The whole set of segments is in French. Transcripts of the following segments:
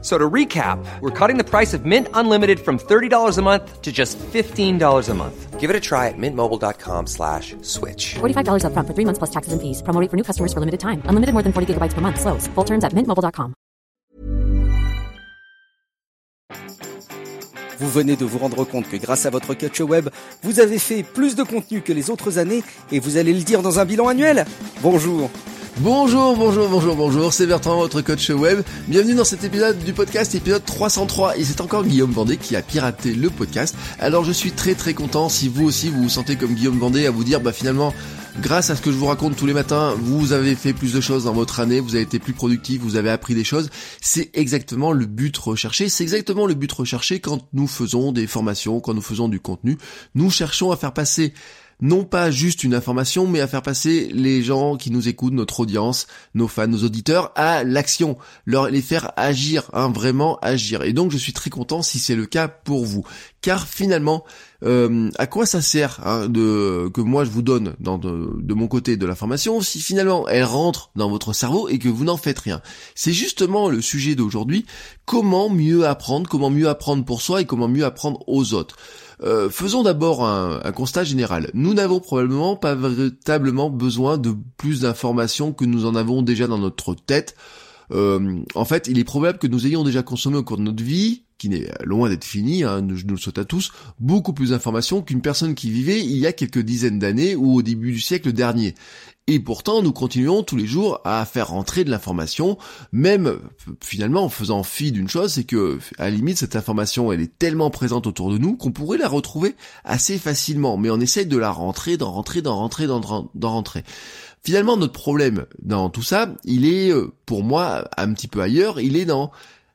So to recap, we're cutting the price of Mint Unlimited from $30 a month to just $15 a month. Give it a try at mintmobile.com slash switch. $45 upfront for three months plus taxes and fees. Promo rate for new customers for limited time. Unlimited more than 40 gigabytes per month. Slows. Full terms at mintmobile.com. Vous venez de vous rendre compte que grâce à votre coach web, vous avez fait plus de contenu que les autres années et vous allez le dire dans un bilan annuel Bonjour Bonjour, bonjour, bonjour, bonjour, c'est Bertrand, votre coach web. Bienvenue dans cet épisode du podcast, épisode 303. Et c'est encore Guillaume Vendée qui a piraté le podcast. Alors je suis très très content si vous aussi vous vous sentez comme Guillaume Vendée à vous dire, bah finalement, grâce à ce que je vous raconte tous les matins, vous avez fait plus de choses dans votre année, vous avez été plus productif, vous avez appris des choses. C'est exactement le but recherché. C'est exactement le but recherché quand nous faisons des formations, quand nous faisons du contenu. Nous cherchons à faire passer non pas juste une information, mais à faire passer les gens qui nous écoutent, notre audience, nos fans, nos auditeurs, à l'action, leur les faire agir, hein, vraiment agir. Et donc je suis très content si c'est le cas pour vous, car finalement, euh, à quoi ça sert hein, que moi je vous donne de, mon côté de l'information si finalement elle rentre dans votre cerveau et que vous n'en faites rien? C'est justement le sujet d'aujourd'hui. Comment mieux apprendre, comment mieux apprendre pour soi et comment mieux apprendre aux autres? Euh, faisons d'abord un, un, constat général. Nous n'avons probablement pas véritablement besoin de plus d'informations que nous en avons déjà dans notre tête. Euh, en fait, il est probable que nous ayons déjà consommé au cours de notre vie, qui n'est loin d'être fini, hein, nous, nous, le souhaite à tous, beaucoup plus d'informations qu'une personne qui vivait il y a quelques dizaines d'années ou au début du siècle dernier. Et pourtant, nous continuons tous les jours à faire rentrer de l'information, même finalement en faisant fi d'une chose, c'est que à la limite cette information elle est tellement présente autour de nous qu'on pourrait la retrouver assez facilement, mais on essaye de la rentrer, d'en rentrer, d'en rentrer, d'en rentrer. Finalement, notre problème dans tout ça, il est, pour moi, un petit peu ailleurs, il est dans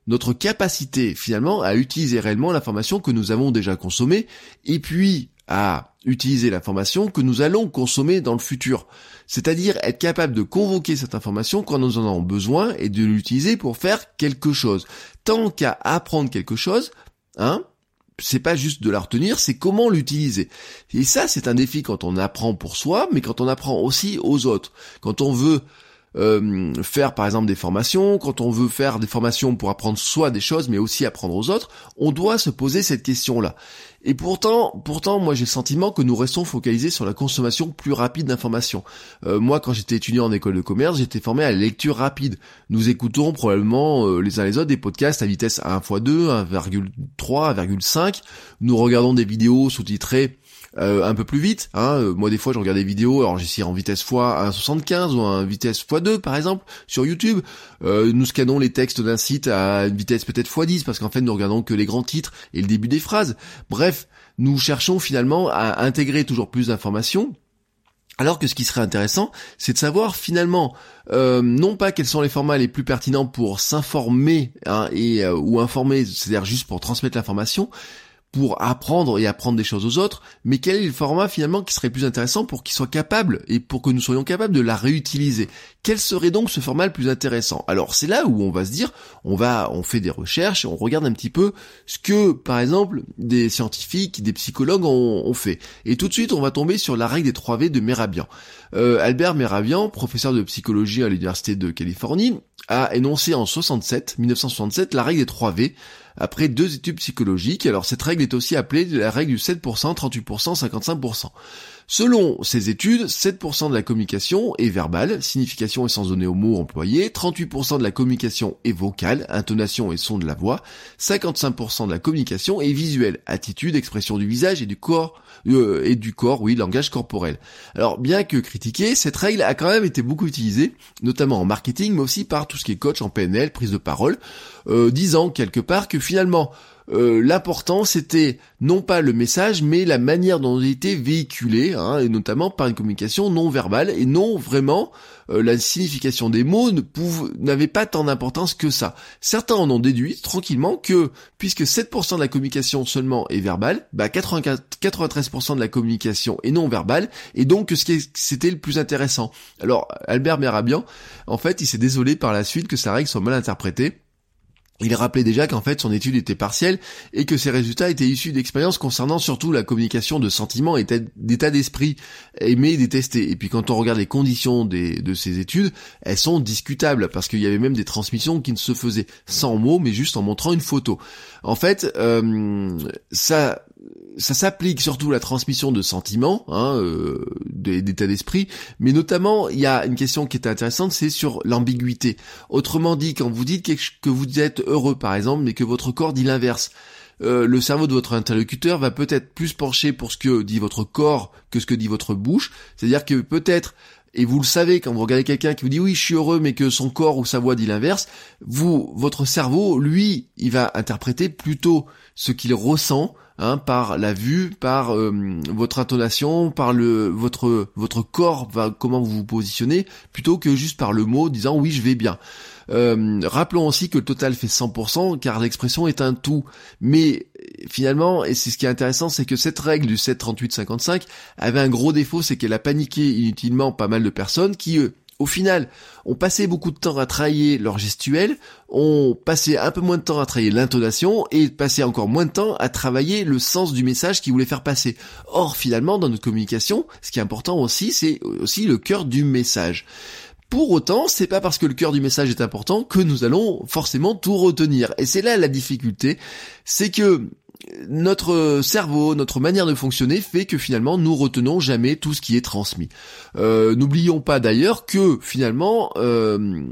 notre capacité finalement à utiliser réellement l'information que nous avons déjà consommée, et puis à utiliser l'information que nous allons consommer dans le futur. C'est-à-dire être capable de convoquer cette information quand nous en avons besoin et de l'utiliser pour faire quelque chose. Tant qu'à apprendre quelque chose, hein, c'est pas juste de la retenir, c'est comment l'utiliser. Et ça, c'est un défi quand on apprend pour soi, mais quand on apprend aussi aux autres. Quand on veut euh, faire par exemple des formations, quand on veut faire des formations pour apprendre soi des choses, mais aussi apprendre aux autres, on doit se poser cette question-là. Et pourtant, pourtant, moi j'ai le sentiment que nous restons focalisés sur la consommation plus rapide d'informations. Euh, moi, quand j'étais étudiant en école de commerce, j'étais formé à la lecture rapide. Nous écoutons probablement euh, les uns les autres des podcasts à vitesse 1 x 2, 1,3, 1,5. Nous regardons des vidéos sous-titrées euh, un peu plus vite. Hein. Euh, moi des fois je regarde des vidéos, alors j'essaie en vitesse x 1.75 ou en vitesse x2 par exemple sur YouTube. Euh, nous scannons les textes d'un site à une vitesse peut-être x10 parce qu'en fait nous regardons que les grands titres et le début des phrases. Bref, nous cherchons finalement à intégrer toujours plus d'informations. Alors que ce qui serait intéressant, c'est de savoir finalement, euh, non pas quels sont les formats les plus pertinents pour s'informer hein, et ou informer, c'est-à-dire juste pour transmettre l'information, pour apprendre et apprendre des choses aux autres, mais quel est le format finalement qui serait plus intéressant pour qu'il soit capable et pour que nous soyons capables de la réutiliser? Quel serait donc ce format le plus intéressant? Alors c'est là où on va se dire, on va, on fait des recherches on regarde un petit peu ce que, par exemple, des scientifiques, des psychologues ont, fait. Et tout de suite, on va tomber sur la règle des 3 V de Merabian. Euh, Albert Merabian, professeur de psychologie à l'université de Californie, a énoncé en 67, 1967, la règle des 3 V après deux études psychologiques. Alors cette règle est aussi appelée la règle du 7%, 38%, 55%. Selon ces études, 7% de la communication est verbale, signification et sens donné aux mots employés, 38% de la communication est vocale, intonation et son de la voix, 55% de la communication est visuelle, attitude, expression du visage et du corps, euh, et du corps, oui, langage corporel. Alors bien que critiquée, cette règle a quand même été beaucoup utilisée, notamment en marketing, mais aussi par tout ce qui est coach en PNL, prise de parole, euh, disant quelque part que finalement, euh, l'important c'était non pas le message, mais la manière dont il était véhiculé, hein, et notamment par une communication non verbale, et non vraiment euh, la signification des mots n'avait pas tant d'importance que ça. Certains en ont déduit tranquillement que, puisque 7% de la communication seulement est verbale, bah 93% de la communication est non verbale, et donc qui c'était le plus intéressant. Alors, Albert Merabian, en fait, il s'est désolé par la suite que sa règle soit mal interprétée, il rappelait déjà qu'en fait son étude était partielle et que ses résultats étaient issus d'expériences concernant surtout la communication de sentiments et d'état d'esprit aimé et détesté. Et puis quand on regarde les conditions de ces études, elles sont discutables parce qu'il y avait même des transmissions qui ne se faisaient sans mots mais juste en montrant une photo. En fait, euh, ça ça s'applique surtout à la transmission de sentiments, hein, euh, d'état d'esprit, mais notamment il y a une question qui est intéressante, c'est sur l'ambiguïté. Autrement dit, quand vous dites que vous êtes heureux par exemple, mais que votre corps dit l'inverse, euh, le cerveau de votre interlocuteur va peut-être plus pencher pour ce que dit votre corps que ce que dit votre bouche. C'est-à-dire que peut-être et vous le savez quand vous regardez quelqu'un qui vous dit oui je suis heureux mais que son corps ou sa voix dit l'inverse, vous, votre cerveau, lui, il va interpréter plutôt ce qu'il ressent Hein, par la vue, par euh, votre intonation, par le votre votre corps, comment vous vous positionnez, plutôt que juste par le mot disant oui je vais bien. Euh, rappelons aussi que le total fait 100% car l'expression est un tout. Mais finalement, et c'est ce qui est intéressant, c'est que cette règle du 7-38-55 avait un gros défaut, c'est qu'elle a paniqué inutilement pas mal de personnes qui, au final, ont passé beaucoup de temps à travailler leur gestuel, ont passé un peu moins de temps à travailler l'intonation et passé encore moins de temps à travailler le sens du message qu'ils voulaient faire passer. Or, finalement, dans notre communication, ce qui est important aussi, c'est aussi le cœur du message. Pour autant, c'est pas parce que le cœur du message est important que nous allons forcément tout retenir. Et c'est là la difficulté, c'est que notre cerveau, notre manière de fonctionner fait que finalement nous retenons jamais tout ce qui est transmis. Euh, n'oublions pas d'ailleurs que finalement euh,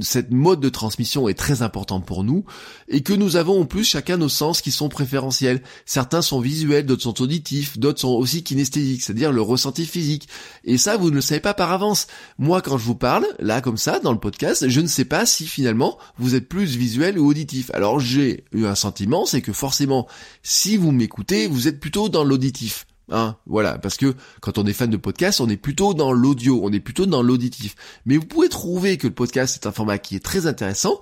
cette mode de transmission est très importante pour nous et que nous avons en plus chacun nos sens qui sont préférentiels. Certains sont visuels, d'autres sont auditifs, d'autres sont aussi kinesthésiques, c'est-à-dire le ressenti physique. Et ça, vous ne le savez pas par avance. Moi, quand je vous parle, là comme ça, dans le podcast, je ne sais pas si finalement vous êtes plus visuel ou auditif. Alors j'ai eu un sentiment, c'est que forcément si vous m'écoutez, vous êtes plutôt dans l'auditif. Hein, voilà, parce que quand on est fan de podcast, on est plutôt dans l'audio, on est plutôt dans l'auditif. Mais vous pouvez trouver que le podcast est un format qui est très intéressant,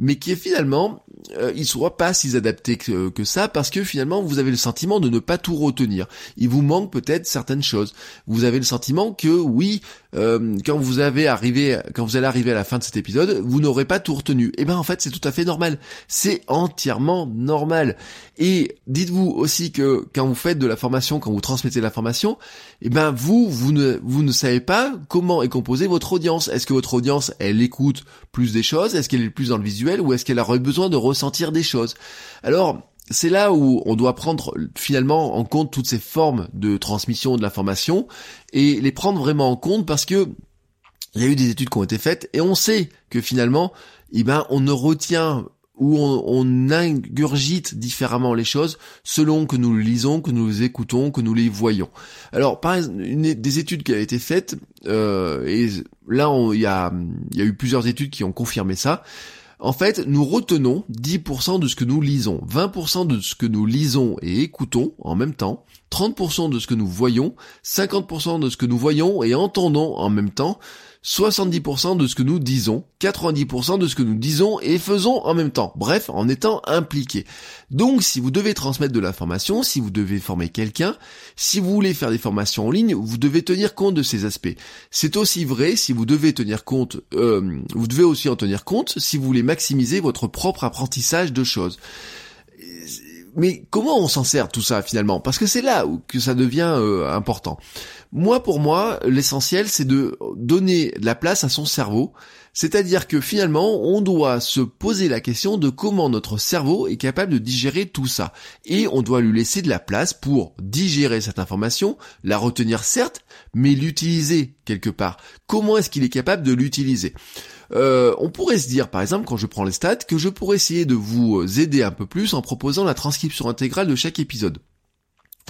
mais qui est finalement, euh, il soit pas si adapté que, que, ça, parce que finalement, vous avez le sentiment de ne pas tout retenir. Il vous manque peut-être certaines choses. Vous avez le sentiment que oui, euh, quand vous avez arrivé, quand vous allez arriver à la fin de cet épisode, vous n'aurez pas tout retenu. Et eh ben en fait, c'est tout à fait normal. C'est entièrement normal. Et dites-vous aussi que quand vous faites de la formation, quand vous transmettez la formation, et eh ben vous, vous ne, vous ne savez pas comment est composée votre audience. Est-ce que votre audience, elle écoute plus des choses? Est-ce qu'elle est plus dans le visuel? Ou est-ce qu'elle aurait besoin de ressentir des choses? Alors, c'est là où on doit prendre finalement en compte toutes ces formes de transmission de l'information et les prendre vraiment en compte parce que il y a eu des études qui ont été faites et on sait que finalement, eh ben, on ne retient ou on, ingurgite différemment les choses selon que nous le lisons, que nous les écoutons, que nous les voyons. Alors, par exemple, une des études qui a été faite, euh, et là, il y a eu plusieurs études qui ont confirmé ça, en fait, nous retenons 10% de ce que nous lisons, 20% de ce que nous lisons et écoutons en même temps, 30% de ce que nous voyons, 50% de ce que nous voyons et entendons en même temps, 70% de ce que nous disons, 90% de ce que nous disons et faisons en même temps. Bref, en étant impliqués. Donc, si vous devez transmettre de l'information, si vous devez former quelqu'un, si vous voulez faire des formations en ligne, vous devez tenir compte de ces aspects. C'est aussi vrai si vous devez tenir compte, euh, vous devez aussi en tenir compte si vous voulez maximiser votre propre apprentissage de choses mais comment on s'en sert tout ça finalement? Parce que c'est là où que ça devient euh, important. Moi, pour moi, l'essentiel, c'est de donner de la place à son cerveau. C'est-à-dire que finalement, on doit se poser la question de comment notre cerveau est capable de digérer tout ça. Et on doit lui laisser de la place pour digérer cette information, la retenir certes, mais l'utiliser quelque part. Comment est-ce qu'il est capable de l'utiliser? Euh, on pourrait se dire, par exemple, quand je prends les stats, que je pourrais essayer de vous aider un peu plus en proposant la transcription intégrale de chaque épisode.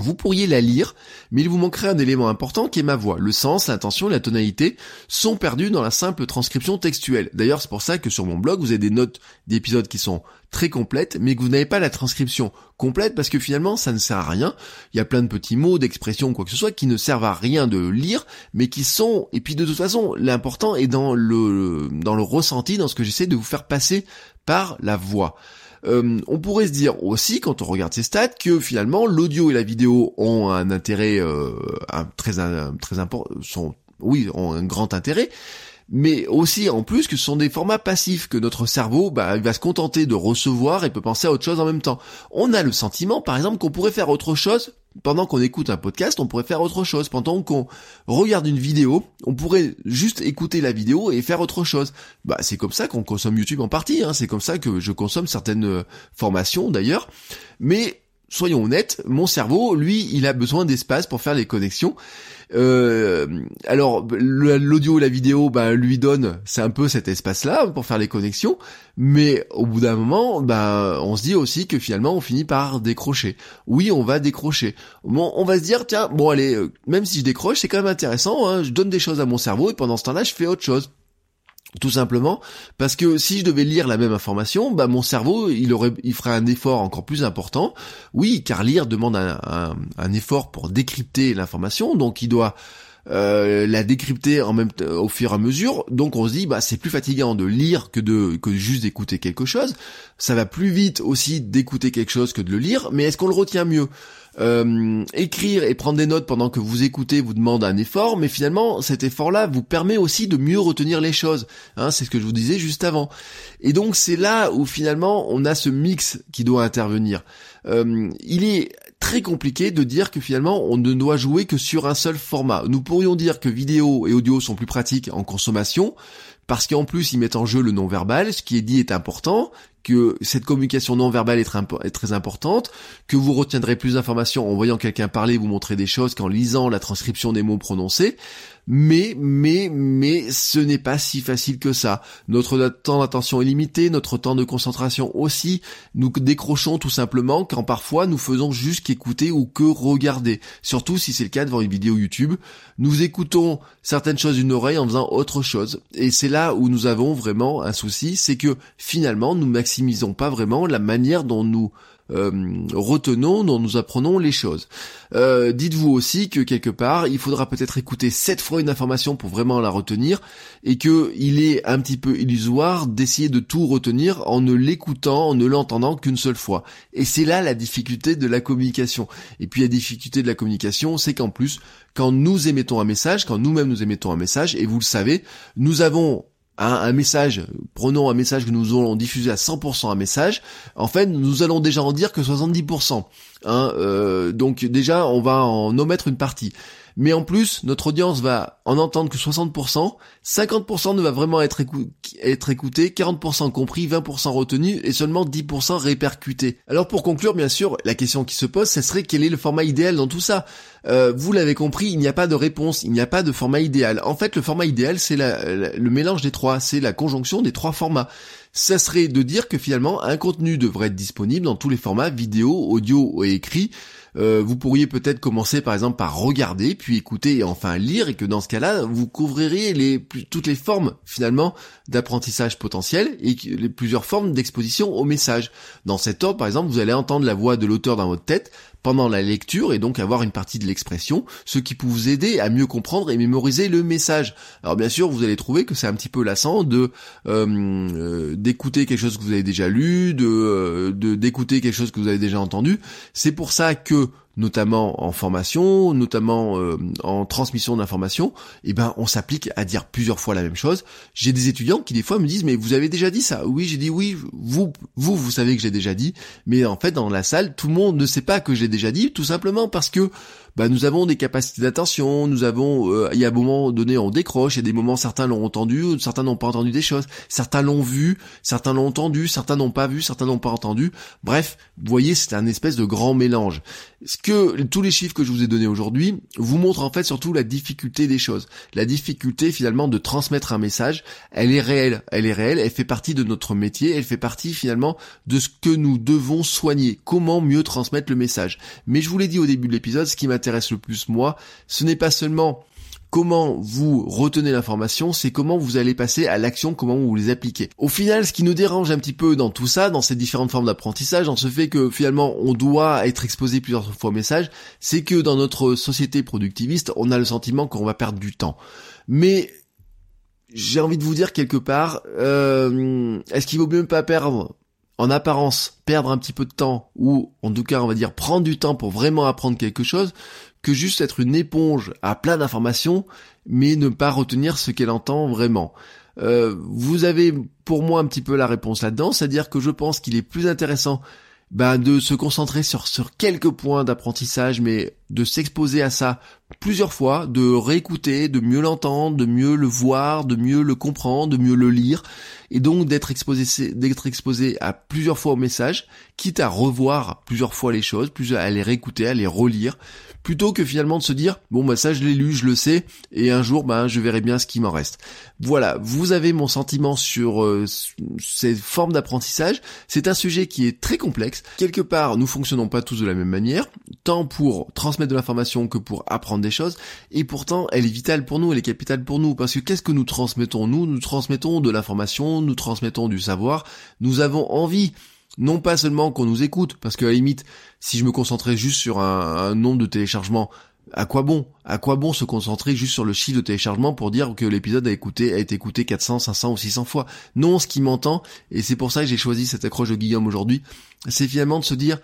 Vous pourriez la lire, mais il vous manquerait un élément important qui est ma voix. Le sens, l'intention la tonalité sont perdus dans la simple transcription textuelle. D'ailleurs, c'est pour ça que sur mon blog, vous avez des notes d'épisodes qui sont très complètes, mais que vous n'avez pas la transcription complète parce que finalement, ça ne sert à rien. Il y a plein de petits mots, d'expressions, quoi que ce soit, qui ne servent à rien de lire, mais qui sont, et puis de toute façon, l'important est dans le, dans le ressenti, dans ce que j'essaie de vous faire passer par la voix. Euh, on pourrait se dire aussi, quand on regarde ces stats, que finalement l'audio et la vidéo ont un intérêt euh, très très important, sont oui ont un grand intérêt, mais aussi en plus que ce sont des formats passifs que notre cerveau bah, va se contenter de recevoir et peut penser à autre chose en même temps. On a le sentiment par exemple qu'on pourrait faire autre chose pendant qu'on écoute un podcast, on pourrait faire autre chose. Pendant qu'on regarde une vidéo, on pourrait juste écouter la vidéo et faire autre chose. Bah, c'est comme ça qu'on consomme YouTube en partie. Hein. C'est comme ça que je consomme certaines euh, formations d'ailleurs. Mais soyons honnêtes, mon cerveau, lui, il a besoin d'espace pour faire les connexions. Euh, alors l'audio et la vidéo bah, lui donne c'est un peu cet espace là pour faire les connexions mais au bout d'un moment bah, on se dit aussi que finalement on finit par décrocher. Oui on va décrocher. On va se dire tiens bon allez euh, même si je décroche c'est quand même intéressant hein, je donne des choses à mon cerveau et pendant ce temps-là je fais autre chose tout simplement parce que si je devais lire la même information, bah mon cerveau il aurait, ferait un effort encore plus important. Oui, car lire demande un, un, effort pour décrypter l'information, donc il doit euh, la décrypter en même au fur et à mesure. Donc on se dit bah c'est plus fatigant de lire que de que juste d'écouter quelque chose. Ça va plus vite aussi d'écouter quelque chose que de le lire, mais est-ce qu'on le retient mieux? Euh, écrire et prendre des notes pendant que vous écoutez vous demande un effort, mais finalement cet effort-là vous permet aussi de mieux retenir les choses. Hein, c'est ce que je vous disais juste avant. Et donc c'est là où finalement on a ce mix qui doit intervenir. Euh, il est très compliqué de dire que finalement on ne doit jouer que sur un seul format. Nous pourrions dire que vidéo et audio sont plus pratiques en consommation, parce qu'en plus ils mettent en jeu le non-verbal, ce qui est dit est important, que cette communication non verbale est, très importante, que vous retiendrez plus d'informations en voyant quelqu'un parler, vous montrer des choses qu'en lisant la transcription des mots prononcés. Mais, mais, mais, ce n'est pas si facile que ça. Notre temps d'attention est limité, notre temps de concentration aussi. Nous décrochons tout simplement quand parfois nous faisons juste qu'écouter ou que regarder. Surtout si c'est le cas devant une vidéo YouTube. Nous écoutons certaines choses d'une oreille en faisant autre chose. Et c'est là où nous avons vraiment un souci, c'est que finalement nous maximisons pas vraiment la manière dont nous euh, retenons, dont nous apprenons les choses. Euh, dites-vous aussi que quelque part, il faudra peut-être écouter sept fois une information pour vraiment la retenir, et que il est un petit peu illusoire d'essayer de tout retenir en ne l'écoutant, en ne l'entendant qu'une seule fois. Et c'est là la difficulté de la communication. Et puis la difficulté de la communication, c'est qu'en plus, quand nous émettons un message, quand nous-mêmes nous émettons un message, et vous le savez, nous avons un, message, prenons un message que nous allons diffuser à 100% un message, en fait, nous allons déjà en dire que 70%. Hein, euh, donc déjà, on va en omettre une partie mais en plus, notre audience va en entendre que 60%, 50% ne va vraiment être, être écouté, 40% compris, 20% retenu et seulement 10% répercuté. Alors pour conclure, bien sûr, la question qui se pose, ce serait quel est le format idéal dans tout ça? Euh, Vous l'avez compris, il n'y a pas de réponse, il n'y a pas de format idéal. En fait, le format idéal, c'est le mélange des trois, c'est la conjonction des trois formats ça serait de dire que finalement un contenu devrait être disponible dans tous les formats vidéo, audio et écrit euh, vous pourriez peut-être commencer par exemple par regarder, puis écouter et enfin lire, et que dans ce cas-là, vous couvririez toutes les formes finalement d'apprentissage potentiel et plusieurs formes d'exposition au message. Dans cet ordre, par exemple, vous allez entendre la voix de l'auteur dans votre tête, pendant la lecture et donc avoir une partie de l'expression, ce qui peut vous aider à mieux comprendre et mémoriser le message. Alors bien sûr, vous allez trouver que c'est un petit peu lassant de euh, euh, d'écouter quelque chose que vous avez déjà lu, de euh, d'écouter quelque chose que vous avez déjà entendu. C'est pour ça que notamment en formation, notamment euh, en transmission d'informations, eh ben on s'applique à dire plusieurs fois la même chose. J'ai des étudiants qui des fois me disent mais vous avez déjà dit ça Oui, j'ai dit oui. Vous, vous, vous savez que j'ai déjà dit, mais en fait dans la salle tout le monde ne sait pas que j'ai déjà dit, tout simplement parce que bah nous avons des capacités d'attention, nous avons, euh, il y a un moment donné on décroche, il y a des moments certains l'ont entendu, certains n'ont pas entendu des choses, certains l'ont vu, certains l'ont entendu, certains n'ont pas vu, certains n'ont pas entendu. Bref, vous voyez, c'est un espèce de grand mélange. Ce que tous les chiffres que je vous ai donnés aujourd'hui vous montrent en fait surtout la difficulté des choses, la difficulté finalement de transmettre un message. Elle est réelle, elle est réelle, elle fait partie de notre métier, elle fait partie finalement de ce que nous devons soigner. Comment mieux transmettre le message? Mais je vous l'ai dit au début de l'épisode, ce qui m'intéresse le plus moi, ce n'est pas seulement comment vous retenez l'information, c'est comment vous allez passer à l'action, comment vous les appliquez. Au final, ce qui nous dérange un petit peu dans tout ça, dans ces différentes formes d'apprentissage, dans ce fait que finalement on doit être exposé plusieurs fois au message, c'est que dans notre société productiviste, on a le sentiment qu'on va perdre du temps. Mais j'ai envie de vous dire quelque part, euh, est-ce qu'il vaut mieux pas perdre en apparence perdre un petit peu de temps ou en tout cas on va dire prendre du temps pour vraiment apprendre quelque chose que juste être une éponge à plein d'informations mais ne pas retenir ce qu'elle entend vraiment. Euh, vous avez pour moi un petit peu la réponse là-dedans, c'est-à-dire que je pense qu'il est plus intéressant ben, de se concentrer sur, sur quelques points d'apprentissage, mais de s'exposer à ça plusieurs fois, de réécouter, de mieux l'entendre, de mieux le voir, de mieux le comprendre, de mieux le lire, et donc d'être exposé, d'être exposé à plusieurs fois au message, quitte à revoir plusieurs fois les choses, plus à les réécouter, à les relire, plutôt que finalement de se dire bon bah ça je l'ai lu, je le sais, et un jour ben je verrai bien ce qui m'en reste. Voilà, vous avez mon sentiment sur euh, ces formes d'apprentissage. C'est un sujet qui est très complexe. Quelque part, nous fonctionnons pas tous de la même manière, tant pour transmettre de l'information que pour apprendre et pourtant elle est vitale pour nous, elle est capitale pour nous, parce que qu'est-ce que nous transmettons Nous, nous transmettons de l'information, nous transmettons du savoir, nous avons envie non pas seulement qu'on nous écoute, parce que à la limite, si je me concentrais juste sur un, nombre de téléchargements, à quoi bon? À quoi bon se concentrer juste sur le chiffre de téléchargement pour dire que l'épisode a, a été écouté 400, 500 ou 600 fois? Non, ce qui m'entend, et c'est pour ça que j'ai choisi cette accroche de Guillaume aujourd'hui, c'est finalement de se dire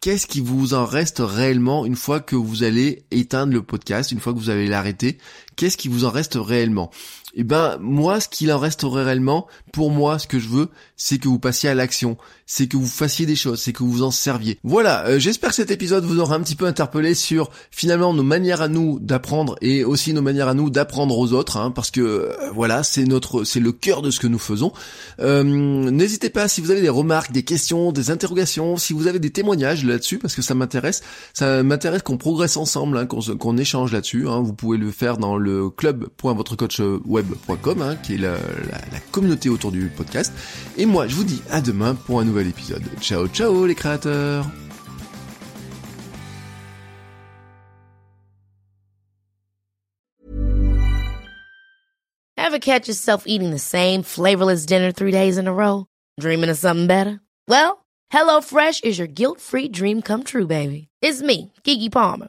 qu'est-ce qui vous en reste réellement une fois que vous allez éteindre le podcast, une fois que vous allez l'arrêter? Qu'est-ce qui vous en reste réellement? Eh ben moi ce qu'il en resterait réellement, pour moi ce que je veux, c'est que vous passiez à l'action, c'est que vous fassiez des choses, c'est que vous en serviez. Voilà, euh, j'espère que cet épisode vous aura un petit peu interpellé sur finalement nos manières à nous d'apprendre et aussi nos manières à nous d'apprendre aux autres, hein, parce que euh, voilà c'est notre, c'est le cœur de ce que nous faisons. Euh, n'hésitez pas si vous avez des remarques, des questions, des interrogations, si vous avez des témoignages là-dessus, parce que ça m'intéresse, ça m'intéresse qu'on progresse ensemble, hein, qu'on échange là-dessus. Hein. vous pouvez le faire dans le club.votrecoach web web.com, hein, qui est la, la communauté autour du podcast. Et moi, je vous dis à demain pour un nouvel épisode. Ciao, ciao les créateurs Ever catch yourself eating the same flavorless dinner three days in a row? Dreaming of something better? Well, HelloFresh is your guilt-free dream come true, baby. It's me, Kiki Palmer.